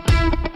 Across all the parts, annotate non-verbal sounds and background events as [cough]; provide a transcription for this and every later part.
Thank you.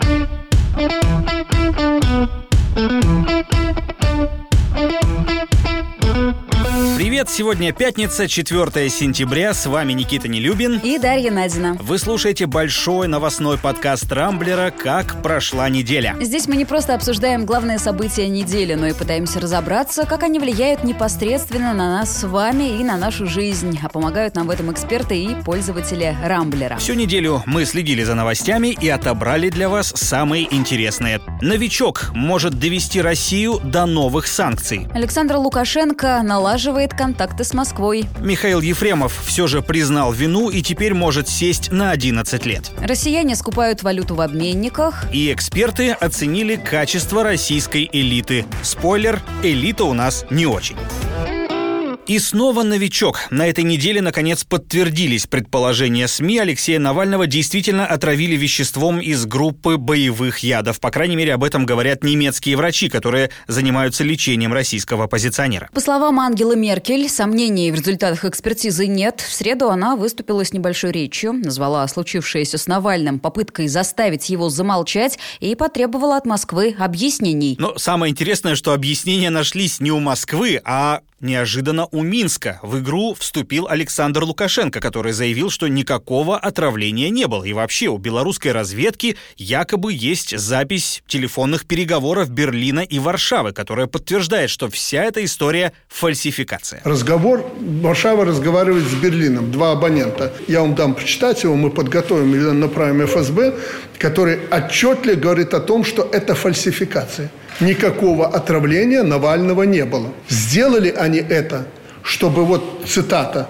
Привет, сегодня пятница, 4 сентября, с вами Никита Нелюбин и Дарья Надина. Вы слушаете большой новостной подкаст Рамблера «Как прошла неделя». Здесь мы не просто обсуждаем главные события недели, но и пытаемся разобраться, как они влияют непосредственно на нас с вами и на нашу жизнь, а помогают нам в этом эксперты и пользователи Рамблера. Всю неделю мы следили за новостями и отобрали для вас самые интересные. Новичок может довести Россию до новых санкций. Александр Лукашенко налаживает контакты с Москвой. Михаил Ефремов все же признал вину и теперь может сесть на 11 лет. Россияне скупают валюту в обменниках. И эксперты оценили качество российской элиты. Спойлер, элита у нас не очень. И снова новичок. На этой неделе, наконец, подтвердились предположения СМИ. Алексея Навального действительно отравили веществом из группы боевых ядов. По крайней мере, об этом говорят немецкие врачи, которые занимаются лечением российского оппозиционера. По словам Ангелы Меркель, сомнений в результатах экспертизы нет. В среду она выступила с небольшой речью, назвала случившееся с Навальным попыткой заставить его замолчать и потребовала от Москвы объяснений. Но самое интересное, что объяснения нашлись не у Москвы, а Неожиданно у Минска в игру вступил Александр Лукашенко, который заявил, что никакого отравления не было. И вообще у белорусской разведки якобы есть запись телефонных переговоров Берлина и Варшавы, которая подтверждает, что вся эта история фальсификация. Разговор, Варшава разговаривает с Берлином, два абонента. Я вам дам почитать его, мы подготовим или направим ФСБ, который отчетливо говорит о том, что это фальсификация никакого отравления Навального не было. Сделали они это, чтобы, вот цитата,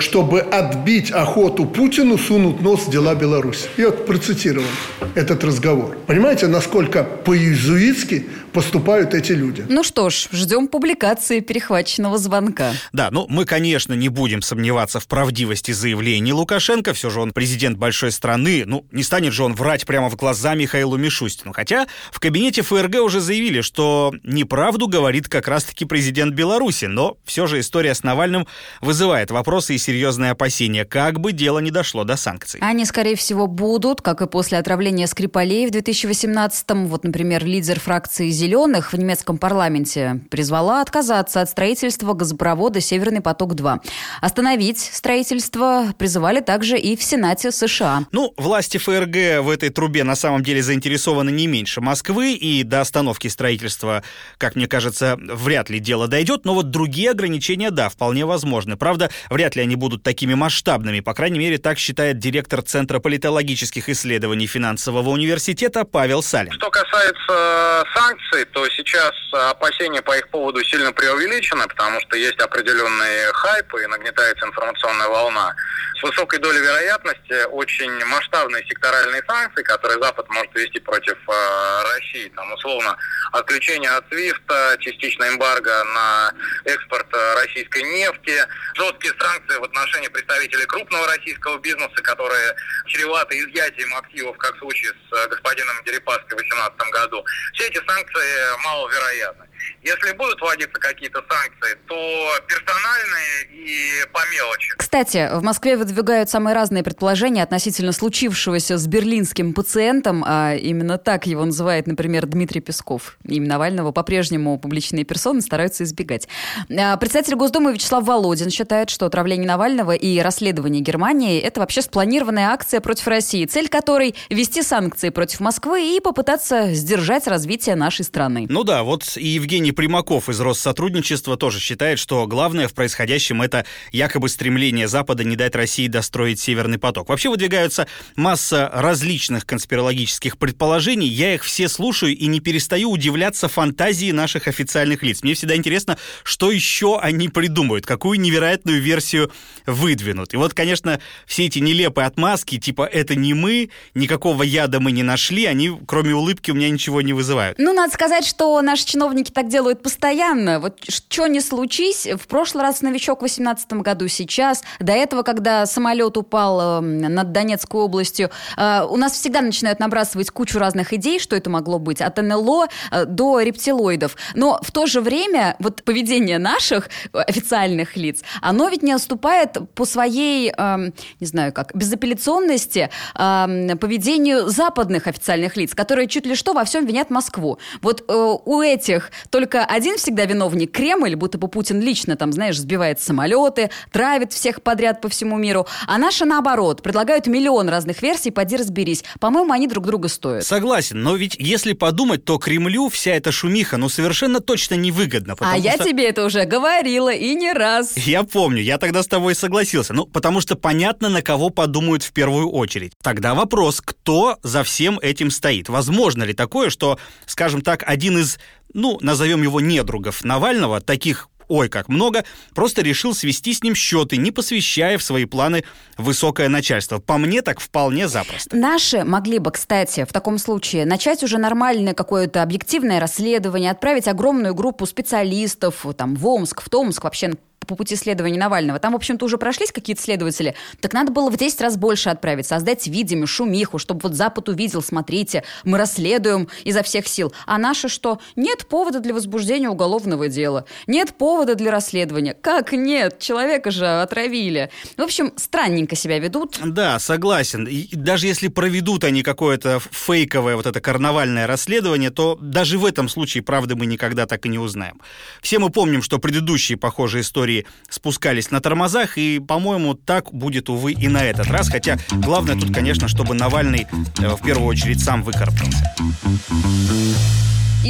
чтобы отбить охоту Путину, сунуть нос в дела Беларуси. Я вот процитировал этот разговор. Понимаете, насколько по-иезуитски поступают эти люди? Ну что ж, ждем публикации перехваченного звонка. Да, ну мы, конечно, не будем сомневаться в правдивости заявлений Лукашенко. Все же он президент большой страны. Ну, не станет же он врать прямо в глаза Михаилу Мишустину. Хотя в кабинете ФРГ уже заявили, что неправду говорит как раз-таки президент Беларуси. Но все же история с Навальным вызывает вопросы вопросы и серьезные опасения, как бы дело не дошло до санкций. Они, скорее всего, будут, как и после отравления Скрипалей в 2018-м. Вот, например, лидер фракции «Зеленых» в немецком парламенте призвала отказаться от строительства газопровода «Северный поток-2». Остановить строительство призывали также и в Сенате США. Ну, власти ФРГ в этой трубе на самом деле заинтересованы не меньше Москвы, и до остановки строительства, как мне кажется, вряд ли дело дойдет, но вот другие ограничения, да, вполне возможны. Правда, вряд ли ли они будут такими масштабными. По крайней мере, так считает директор Центра политологических исследований финансового университета Павел Салин. Что касается э, санкций, то сейчас опасения по их поводу сильно преувеличены, потому что есть определенные хайпы и нагнетается информационная волна. С высокой долей вероятности очень масштабные секторальные санкции, которые Запад может вести против э, России. Там, условно, отключение от СВИФТа, частично эмбарго на экспорт э, российской нефти, жесткие санкции санкции в отношении представителей крупного российского бизнеса, которые чреваты изъятием активов, как в случае с э, господином Дерипаской в 2018 году. Все эти санкции маловероятны. Если будут вводиться какие-то санкции, то персональные и по мелочи. Кстати, в Москве выдвигают самые разные предположения относительно случившегося с берлинским пациентом, а именно так его называет, например, Дмитрий Песков. Имя Навального по-прежнему публичные персоны стараются избегать. А председатель Госдумы Вячеслав Володин считает, что отравление Навального и расследование Германии – это вообще спланированная акция против России, цель которой – ввести санкции против Москвы и попытаться сдержать развитие нашей страны. Ну да, вот и Евгений Примаков из Россотрудничества тоже считает, что главное в происходящем это якобы стремление Запада не дать России достроить Северный поток. Вообще выдвигаются масса различных конспирологических предположений. Я их все слушаю и не перестаю удивляться фантазии наших официальных лиц. Мне всегда интересно, что еще они придумают, какую невероятную версию выдвинут. И вот, конечно, все эти нелепые отмазки, типа «это не мы», никакого яда мы не нашли, они, кроме улыбки, у меня ничего не вызывают. Ну, надо сказать, что наши чиновники так делают постоянно. Вот что не случись, в прошлый раз новичок в 2018 году, сейчас, до этого, когда самолет упал э, над Донецкой областью, э, у нас всегда начинают набрасывать кучу разных идей, что это могло быть, от НЛО э, до рептилоидов. Но в то же время вот поведение наших официальных лиц, оно ведь не отступает по своей, э, не знаю как, безапелляционности э, поведению западных официальных лиц, которые чуть ли что во всем винят Москву. Вот э, у этих только один всегда виновник Кремль, будто бы Путин лично там, знаешь, сбивает самолеты, травит всех подряд по всему миру. А наши наоборот, предлагают миллион разных версий, поди разберись. По-моему, они друг друга стоят. Согласен, но ведь если подумать, то Кремлю вся эта шумиха, ну, совершенно точно невыгодна. А я что... тебе это уже говорила и не раз. [laughs] Я помню, я тогда с тобой согласился. Ну, потому что понятно, на кого подумают в первую очередь. Тогда вопрос, кто за всем этим стоит? Возможно ли такое, что, скажем так, один из ну, назовем его недругов Навального, таких ой, как много, просто решил свести с ним счеты, не посвящая в свои планы высокое начальство. По мне так вполне запросто. Наши могли бы, кстати, в таком случае начать уже нормальное какое-то объективное расследование, отправить огромную группу специалистов там, в Омск, в Томск, вообще по пути следования Навального. Там, в общем-то, уже прошлись какие-то следователи. Так надо было в 10 раз больше отправить, создать видимую шумиху, чтобы вот Запад увидел, смотрите, мы расследуем изо всех сил. А наши что? Нет повода для возбуждения уголовного дела. Нет повода для расследования. Как нет? Человека же отравили. В общем, странненько себя ведут. Да, согласен. И даже если проведут они какое-то фейковое вот это карнавальное расследование, то даже в этом случае правды мы никогда так и не узнаем. Все мы помним, что предыдущие похожие истории спускались на тормозах, и, по-моему, так будет, увы, и на этот раз. Хотя главное тут, конечно, чтобы Навальный э, в первую очередь сам выкарабкался.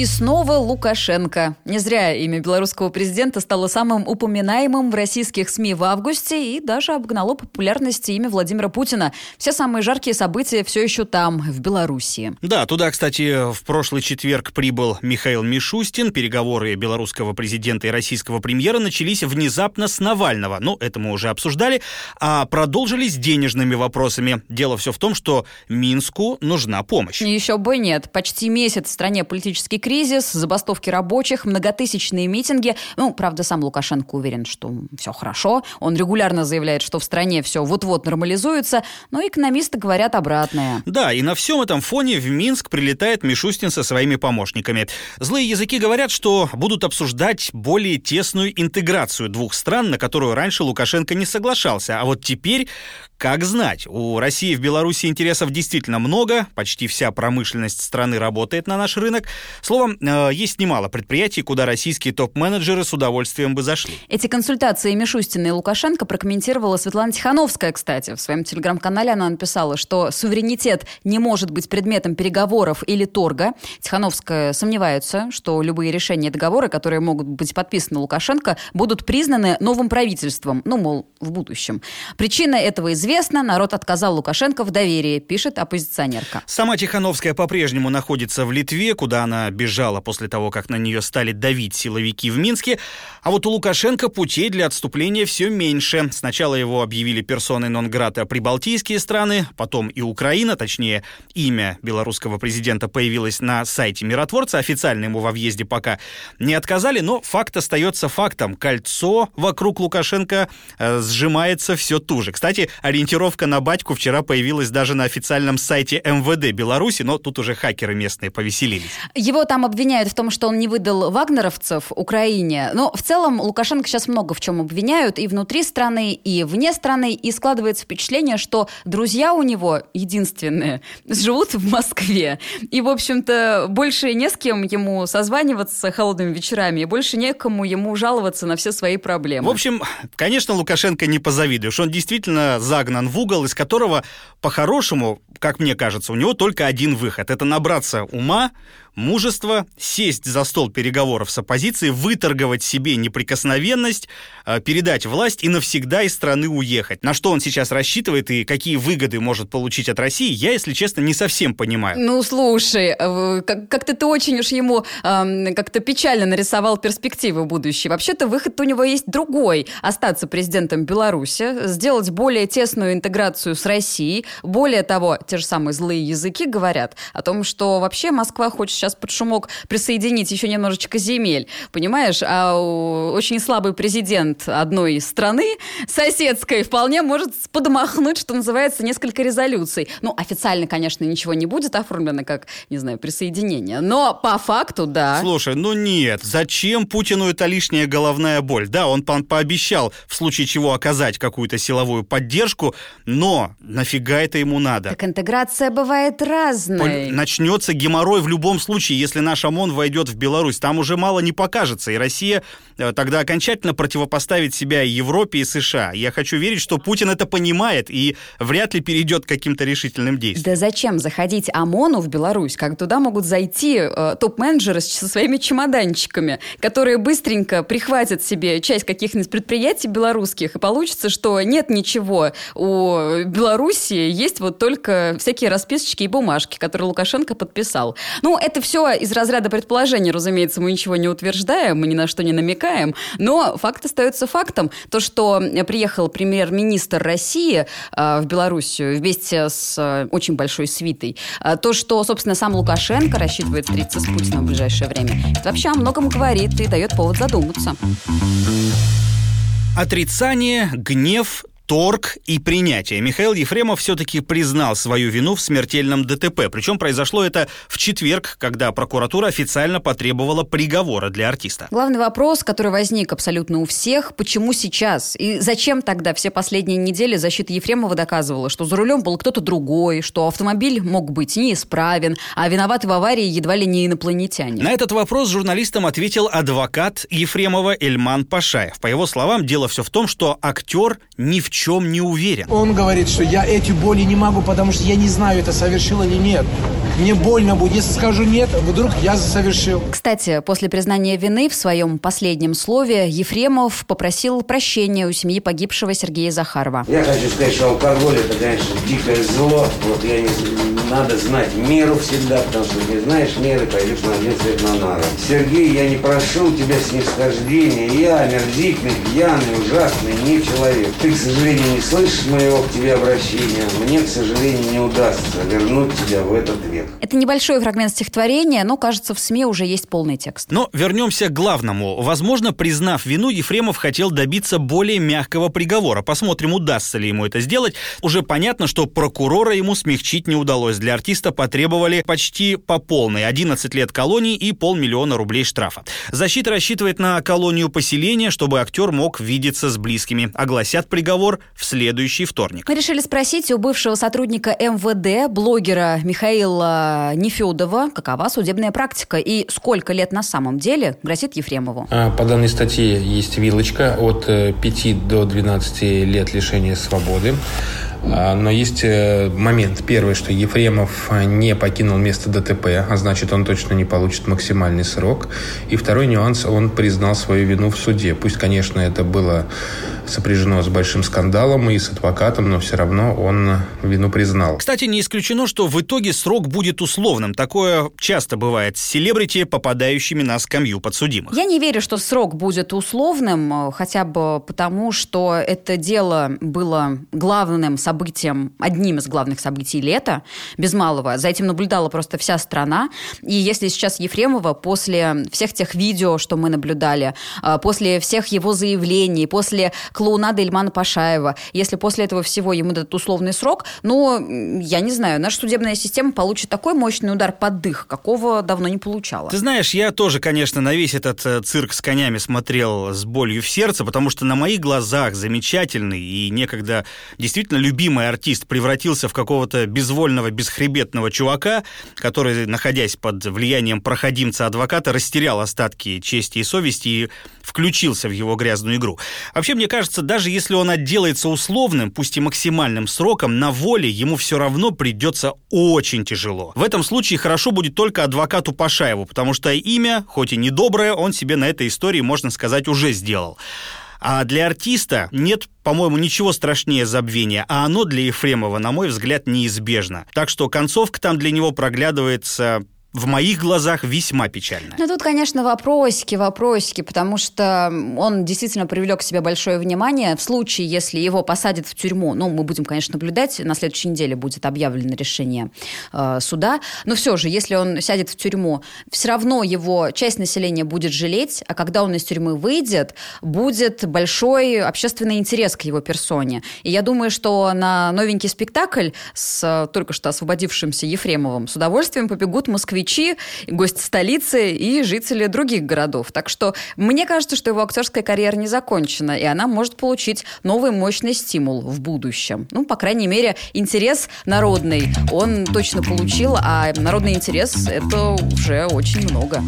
И снова Лукашенко. Не зря имя белорусского президента стало самым упоминаемым в российских СМИ в августе и даже обгнало популярность имя Владимира Путина. Все самые жаркие события все еще там, в Белоруссии. Да, туда, кстати, в прошлый четверг прибыл Михаил Мишустин. Переговоры белорусского президента и российского премьера начались внезапно с Навального. Ну, это мы уже обсуждали. А продолжились денежными вопросами. Дело все в том, что Минску нужна помощь. Еще бы нет. Почти месяц в стране политический кризис, забастовки рабочих, многотысячные митинги. Ну, правда, сам Лукашенко уверен, что все хорошо. Он регулярно заявляет, что в стране все вот-вот нормализуется, но экономисты говорят обратное. Да, и на всем этом фоне в Минск прилетает Мишустин со своими помощниками. Злые языки говорят, что будут обсуждать более тесную интеграцию двух стран, на которую раньше Лукашенко не соглашался. А вот теперь как знать, у России в Беларуси интересов действительно много, почти вся промышленность страны работает на наш рынок. Словом, э, есть немало предприятий, куда российские топ-менеджеры с удовольствием бы зашли. Эти консультации Мишустина и Лукашенко прокомментировала Светлана Тихановская, кстати. В своем телеграм-канале она написала, что суверенитет не может быть предметом переговоров или торга. Тихановская сомневается, что любые решения и договоры, которые могут быть подписаны Лукашенко, будут признаны новым правительством, ну, мол, в будущем. Причина этого известна народ отказал Лукашенко в доверии, пишет оппозиционерка. Сама Тихановская по-прежнему находится в Литве, куда она бежала после того, как на нее стали давить силовики в Минске. А вот у Лукашенко путей для отступления все меньше. Сначала его объявили персоной нон-грата прибалтийские страны, потом и Украина, точнее, имя белорусского президента появилось на сайте миротворца, официально ему во въезде пока не отказали, но факт остается фактом. Кольцо вокруг Лукашенко э, сжимается все туже. Кстати, ориентировка на батьку вчера появилась даже на официальном сайте МВД Беларуси, но тут уже хакеры местные повеселились. Его там обвиняют в том, что он не выдал вагнеровцев Украине. Но в целом Лукашенко сейчас много в чем обвиняют и внутри страны, и вне страны. И складывается впечатление, что друзья у него единственные [laughs] живут в Москве. И, в общем-то, больше не с кем ему созваниваться холодными вечерами, и больше некому ему жаловаться на все свои проблемы. В общем, конечно, Лукашенко не позавидуешь. Он действительно загнан в угол, из которого, по-хорошему, как мне кажется, у него только один выход. Это набраться ума, мужество, сесть за стол переговоров с оппозицией, выторговать себе неприкосновенность, э, передать власть и навсегда из страны уехать. На что он сейчас рассчитывает и какие выгоды может получить от России, я, если честно, не совсем понимаю. Ну, слушай, э, как-то ты очень уж ему как-то печально нарисовал перспективы будущее. Вообще-то выход у него есть другой. Остаться президентом Беларуси, сделать более тесную интеграцию с Россией. Более того, те же самые злые языки говорят о том, что вообще Москва хочет сейчас сейчас под шумок присоединить еще немножечко земель, понимаешь? А очень слабый президент одной страны, соседской, вполне может подмахнуть, что называется, несколько резолюций. Ну, официально, конечно, ничего не будет оформлено как, не знаю, присоединение, но по факту, да. Слушай, ну нет, зачем Путину это лишняя головная боль? Да, он по пообещал в случае чего оказать какую-то силовую поддержку, но нафига это ему надо? Так интеграция бывает разной. Начнется геморрой в любом случае, если наш ОМОН войдет в Беларусь. Там уже мало не покажется, и Россия э, тогда окончательно противопоставит себя Европе и США. Я хочу верить, что Путин это понимает и вряд ли перейдет к каким-то решительным действиям. Да зачем заходить ОМОНу в Беларусь, как туда могут зайти э, топ-менеджеры со своими чемоданчиками, которые быстренько прихватят себе часть каких-нибудь предприятий белорусских, и получится, что нет ничего. У Беларуси есть вот только всякие расписочки и бумажки, которые Лукашенко подписал. Ну, это все из разряда предположений, разумеется, мы ничего не утверждаем, мы ни на что не намекаем, но факт остается фактом. То, что приехал премьер-министр России э, в Белоруссию вместе с э, очень большой свитой, э, то, что, собственно, сам Лукашенко рассчитывает встретиться с Путиным в ближайшее время, это вообще о многом говорит и дает повод задуматься. Отрицание, гнев, торг и принятие. Михаил Ефремов все-таки признал свою вину в смертельном ДТП. Причем произошло это в четверг, когда прокуратура официально потребовала приговора для артиста. Главный вопрос, который возник абсолютно у всех, почему сейчас? И зачем тогда все последние недели защита Ефремова доказывала, что за рулем был кто-то другой, что автомобиль мог быть неисправен, а виноваты в аварии едва ли не инопланетяне? На этот вопрос журналистам ответил адвокат Ефремова Эльман Пашаев. По его словам, дело все в том, что актер ни в чем чем не уверен. Он говорит, что я эти боли не могу, потому что я не знаю, это совершил или нет. Мне больно будет. Если скажу нет, вдруг я совершил. Кстати, после признания вины в своем последнем слове Ефремов попросил прощения у семьи погибшего Сергея Захарова. Я хочу сказать, что алкоголь это, конечно, дикое зло. Вот я не надо знать меру всегда, потому что не знаешь меры, пойдешь на один свет на нару. Сергей, я не прошу у тебя снисхождения. Я омерзительный, пьяный, ужасный, не человек. Ты, к сожалению, не слышишь моего к тебе обращения. Мне, к сожалению, не удастся вернуть тебя в этот век. Это небольшой фрагмент стихотворения, но, кажется, в СМИ уже есть полный текст. Но вернемся к главному. Возможно, признав вину, Ефремов хотел добиться более мягкого приговора. Посмотрим, удастся ли ему это сделать. Уже понятно, что прокурора ему смягчить не удалось для артиста потребовали почти по полной 11 лет колонии и полмиллиона рублей штрафа. Защита рассчитывает на колонию поселения, чтобы актер мог видеться с близкими. Огласят приговор в следующий вторник. Мы решили спросить у бывшего сотрудника МВД, блогера Михаила Нефедова, какова судебная практика и сколько лет на самом деле грозит Ефремову. А, по данной статье есть вилочка от 5 э, до 12 лет лишения свободы. А, но есть э, момент. Первый, что Ефремов не покинул место ДТП, а значит, он точно не получит максимальный срок. И второй нюанс, он признал свою вину в суде. Пусть, конечно, это было сопряжено с большим скандалом и с адвокатом, но все равно он вину признал. Кстати, не исключено, что в итоге срок будет условным. Такое часто бывает с селебрити, попадающими на скамью подсудимых. Я не верю, что срок будет условным, э, хотя бы потому, что это дело было главным событием событием, одним из главных событий лета, без малого. За этим наблюдала просто вся страна. И если сейчас Ефремова после всех тех видео, что мы наблюдали, а, после всех его заявлений, после клоунада Ильмана Пашаева, если после этого всего ему дадут условный срок, ну, я не знаю, наша судебная система получит такой мощный удар под дых, какого давно не получала. Ты знаешь, я тоже, конечно, на весь этот э, цирк с конями смотрел с болью в сердце, потому что на моих глазах замечательный и некогда действительно любимый любимый артист превратился в какого-то безвольного, бесхребетного чувака, который, находясь под влиянием проходимца-адвоката, растерял остатки чести и совести и включился в его грязную игру. Вообще, мне кажется, даже если он отделается условным, пусть и максимальным сроком, на воле ему все равно придется очень тяжело. В этом случае хорошо будет только адвокату Пашаеву, потому что имя, хоть и недоброе, он себе на этой истории, можно сказать, уже сделал. А для артиста нет, по-моему, ничего страшнее забвения, а оно для Ефремова, на мой взгляд, неизбежно. Так что концовка там для него проглядывается в моих глазах весьма печальная. Ну, тут, конечно, вопросики, вопросики, потому что он действительно привлек к себе большое внимание. В случае, если его посадят в тюрьму, ну, мы будем, конечно, наблюдать, на следующей неделе будет объявлено решение э, суда, но все же, если он сядет в тюрьму, все равно его часть населения будет жалеть, а когда он из тюрьмы выйдет, будет большой общественный интерес к его персоне. И я думаю, что на новенький спектакль с э, только что освободившимся Ефремовым с удовольствием побегут москвичи, гости столицы и жители других городов. Так что мне кажется, что его актерская карьера не закончена, и она может получить новый мощный стимул в будущем. Ну, по крайней мере, интерес народный он точно получил, а народный интерес – это уже очень много.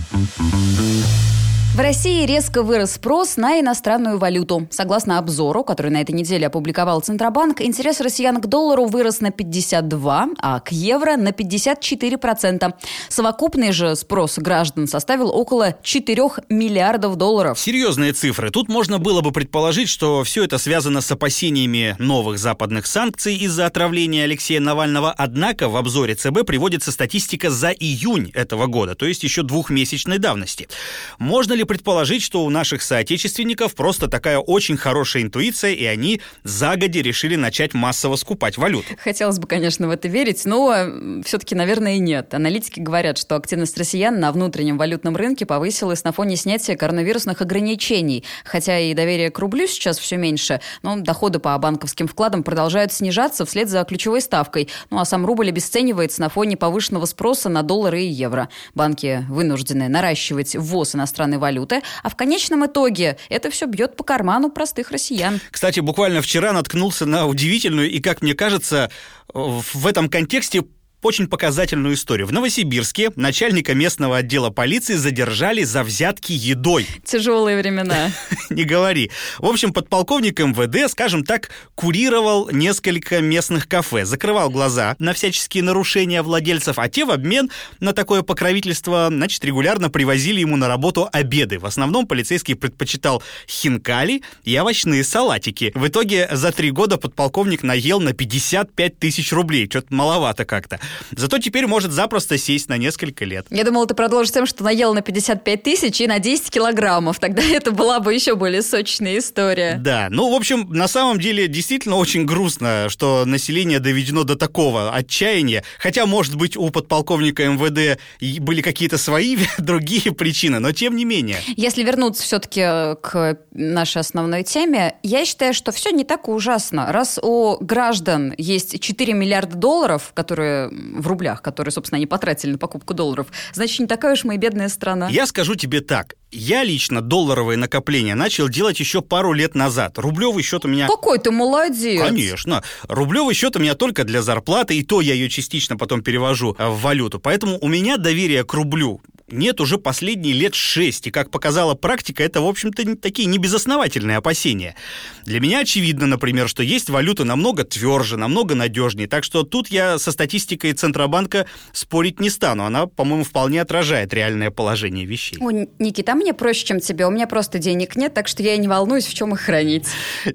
В России резко вырос спрос на иностранную валюту. Согласно обзору, который на этой неделе опубликовал Центробанк, интерес россиян к доллару вырос на 52, а к евро на 54%. Совокупный же спрос граждан составил около 4 миллиардов долларов. Серьезные цифры. Тут можно было бы предположить, что все это связано с опасениями новых западных санкций из-за отравления Алексея Навального. Однако в обзоре ЦБ приводится статистика за июнь этого года, то есть еще двухмесячной давности. Можно ли ли предположить, что у наших соотечественников просто такая очень хорошая интуиция, и они загоди решили начать массово скупать валюту? Хотелось бы, конечно, в это верить, но все-таки, наверное, и нет. Аналитики говорят, что активность россиян на внутреннем валютном рынке повысилась на фоне снятия коронавирусных ограничений. Хотя и доверие к рублю сейчас все меньше, но доходы по банковским вкладам продолжают снижаться вслед за ключевой ставкой. Ну а сам рубль обесценивается на фоне повышенного спроса на доллары и евро. Банки вынуждены наращивать ввоз иностранной валюты валюты, а в конечном итоге это все бьет по карману простых россиян. Кстати, буквально вчера наткнулся на удивительную и, как мне кажется, в этом контексте очень показательную историю. В Новосибирске начальника местного отдела полиции задержали за взятки едой. Тяжелые времена. [laughs] Не говори. В общем, подполковник МВД, скажем так, курировал несколько местных кафе, закрывал глаза на всяческие нарушения владельцев, а те в обмен на такое покровительство, значит, регулярно привозили ему на работу обеды. В основном полицейский предпочитал хинкали и овощные салатики. В итоге за три года подполковник наел на 55 тысяч рублей. Что-то маловато как-то. Зато теперь может запросто сесть на несколько лет. Я думала, ты продолжишь тем, что наел на 55 тысяч и на 10 килограммов. Тогда это была бы еще более сочная история. Да, ну, в общем, на самом деле действительно очень грустно, что население доведено до такого отчаяния. Хотя, может быть, у подполковника МВД были какие-то свои [laughs] другие причины, но тем не менее. Если вернуться все-таки к нашей основной теме, я считаю, что все не так ужасно. Раз у граждан есть 4 миллиарда долларов, которые в рублях, которые, собственно, они потратили на покупку долларов, значит, не такая уж мы и бедная страна. Я скажу тебе так. Я лично долларовые накопления начал делать еще пару лет назад. Рублевый счет у меня... Какой ты молодец! Конечно. Рублевый счет у меня только для зарплаты, и то я ее частично потом перевожу в валюту. Поэтому у меня доверие к рублю нет уже последние лет шесть, и, как показала практика, это, в общем-то, такие небезосновательные опасения. Для меня очевидно, например, что есть валюта намного тверже, намного надежнее, так что тут я со статистикой Центробанка спорить не стану. Она, по-моему, вполне отражает реальное положение вещей. О, Никита, мне проще, чем тебе. У меня просто денег нет, так что я и не волнуюсь, в чем их хранить.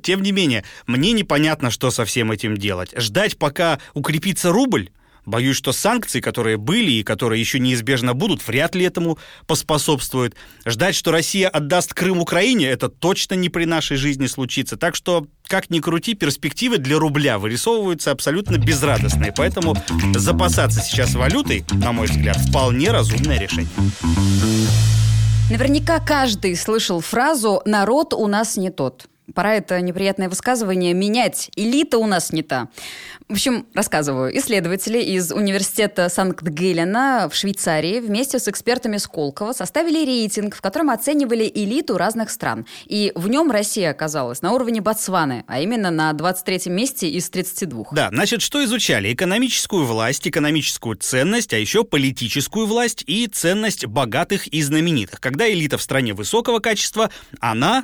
Тем не менее, мне непонятно, что со всем этим делать. Ждать, пока укрепится рубль? Боюсь, что санкции, которые были и которые еще неизбежно будут, вряд ли этому поспособствуют. Ждать, что Россия отдаст Крым Украине, это точно не при нашей жизни случится. Так что, как ни крути, перспективы для рубля вырисовываются абсолютно безрадостные. Поэтому запасаться сейчас валютой, на мой взгляд, вполне разумное решение. Наверняка каждый слышал фразу «народ у нас не тот». Пора это неприятное высказывание менять. Элита у нас не та. В общем, рассказываю. Исследователи из университета Санкт-Гелена в Швейцарии вместе с экспертами Сколково составили рейтинг, в котором оценивали элиту разных стран. И в нем Россия оказалась на уровне Ботсваны, а именно на 23-м месте из 32. Да, значит, что изучали? Экономическую власть, экономическую ценность, а еще политическую власть и ценность богатых и знаменитых. Когда элита в стране высокого качества, она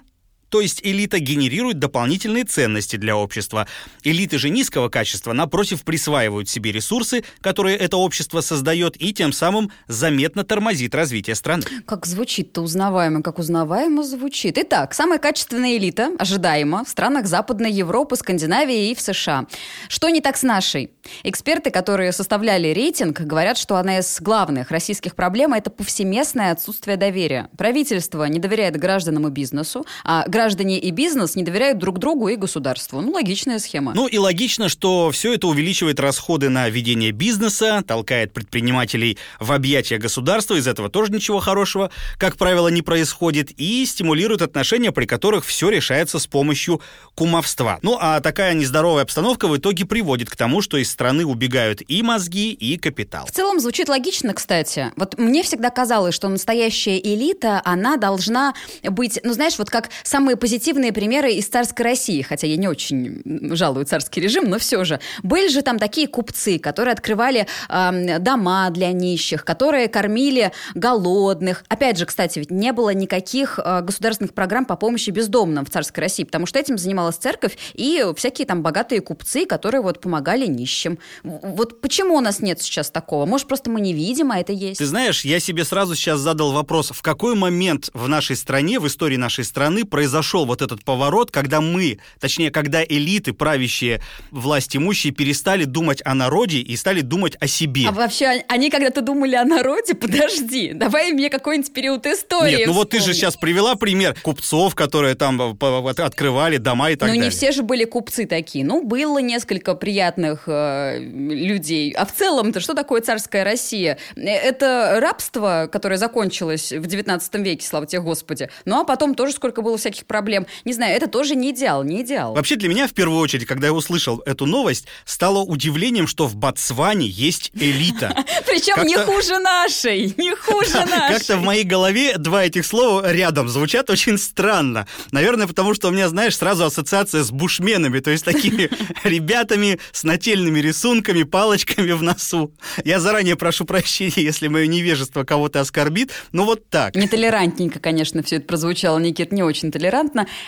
то есть элита генерирует дополнительные ценности для общества. Элиты же низкого качества, напротив, присваивают себе ресурсы, которые это общество создает, и тем самым заметно тормозит развитие страны. Как звучит-то узнаваемо, как узнаваемо звучит. Итак, самая качественная элита, ожидаемо, в странах Западной Европы, Скандинавии и в США. Что не так с нашей? Эксперты, которые составляли рейтинг, говорят, что одна из главных российских проблем – это повсеместное отсутствие доверия. Правительство не доверяет гражданам и бизнесу, а граждане и бизнес не доверяют друг другу и государству. Ну, логичная схема. Ну и логично, что все это увеличивает расходы на ведение бизнеса, толкает предпринимателей в объятия государства, из этого тоже ничего хорошего, как правило, не происходит, и стимулирует отношения, при которых все решается с помощью кумовства. Ну а такая нездоровая обстановка в итоге приводит к тому, что из страны убегают и мозги, и капитал. В целом звучит логично, кстати. Вот мне всегда казалось, что настоящая элита, она должна быть, ну знаешь, вот как самые позитивные примеры из царской России, хотя я не очень жалую царский режим, но все же. Были же там такие купцы, которые открывали э, дома для нищих, которые кормили голодных. Опять же, кстати, ведь не было никаких э, государственных программ по помощи бездомным в царской России, потому что этим занималась церковь и всякие там богатые купцы, которые вот помогали нищим. Вот почему у нас нет сейчас такого? Может, просто мы не видим, а это есть? Ты знаешь, я себе сразу сейчас задал вопрос, в какой момент в нашей стране, в истории нашей страны произошел вот этот поворот, когда мы, точнее, когда элиты, правящие, власть имущие, перестали думать о народе и стали думать о себе. А вообще, они когда-то думали о народе? [laughs] Подожди, давай мне какой-нибудь период истории Нет, ну вот ты же сейчас привела пример купцов, которые там э, открывали дома и так Но далее. не все же были купцы такие. Ну, было несколько приятных э, людей. А в целом-то что такое царская Россия? Э, Это рабство, которое закончилось в 19 веке, слава тебе Господи. Ну, а потом тоже сколько было всяких проблем. Не знаю, это тоже не идеал, не идеал. Вообще для меня в первую очередь, когда я услышал эту новость, стало удивлением, что в Ботсване есть элита. [laughs] Причем не хуже нашей, не хуже нашей. Как-то в моей голове два этих слова рядом звучат очень странно. Наверное, потому что у меня, знаешь, сразу ассоциация с бушменами, то есть такими [laughs] ребятами с нательными рисунками, палочками в носу. Я заранее прошу прощения, если мое невежество кого-то оскорбит, но вот так. Нетолерантненько, конечно, все это прозвучало, Никит, не очень толерантно.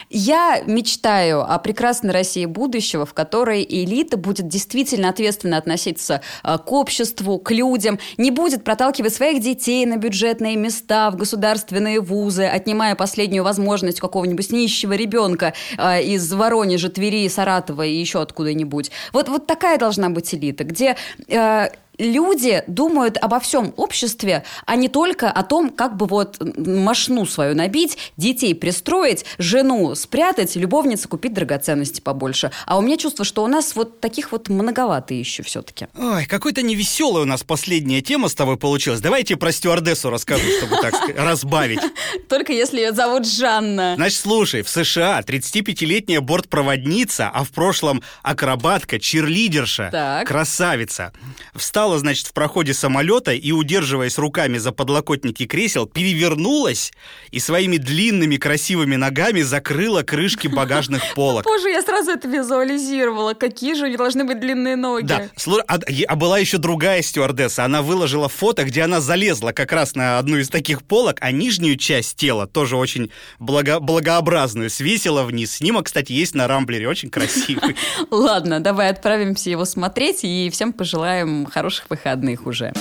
Я мечтаю о прекрасной России будущего, в которой элита будет действительно ответственно относиться э, к обществу, к людям, не будет проталкивать своих детей на бюджетные места, в государственные вузы, отнимая последнюю возможность какого-нибудь нищего ребенка э, из Воронежа, Твери, Саратова и еще откуда-нибудь. Вот, вот такая должна быть элита, где э, люди думают обо всем обществе, а не только о том, как бы вот машну свою набить, детей пристроить, жену спрятать, любовнице купить драгоценности побольше. А у меня чувство, что у нас вот таких вот многовато еще все-таки. Ой, какой-то невеселая у нас последняя тема с тобой получилась. Давайте про стюардессу расскажу, чтобы так разбавить. [laughs] Только если ее зовут Жанна. Значит, слушай, в США 35-летняя бортпроводница, а в прошлом акробатка, чирлидерша, Так. красавица, встала, значит, в проходе самолета и, удерживаясь руками за подлокотники кресел, перевернулась и своими длинными красивыми ногами закрыла крышки багажных [laughs] полок. Боже, я сразу это визуализировала. Какие же у нее должны быть длинные ноги. Да, а, а была еще другая стюардесса. Она выложила фото, где она залезла как раз на одну из таких полок, а нижнюю часть тела, тоже очень благо- благообразную, свесила вниз. Снимок, кстати, есть на Рамблере, очень красивый. [laughs] Ладно, давай отправимся его смотреть и всем пожелаем хороших выходных уже.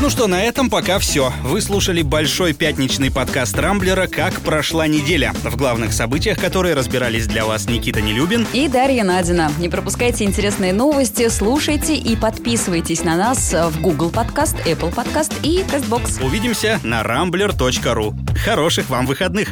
Ну что, на этом пока все. Вы слушали большой пятничный подкаст Рамблера «Как прошла неделя», в главных событиях которые разбирались для вас Никита Нелюбин. И Дарья Надина. Не пропускайте интересные новости, слушайте и подписывайтесь на нас в Google Подкаст, Apple Подкаст и CastBox. Увидимся на rambler.ru. Хороших вам выходных!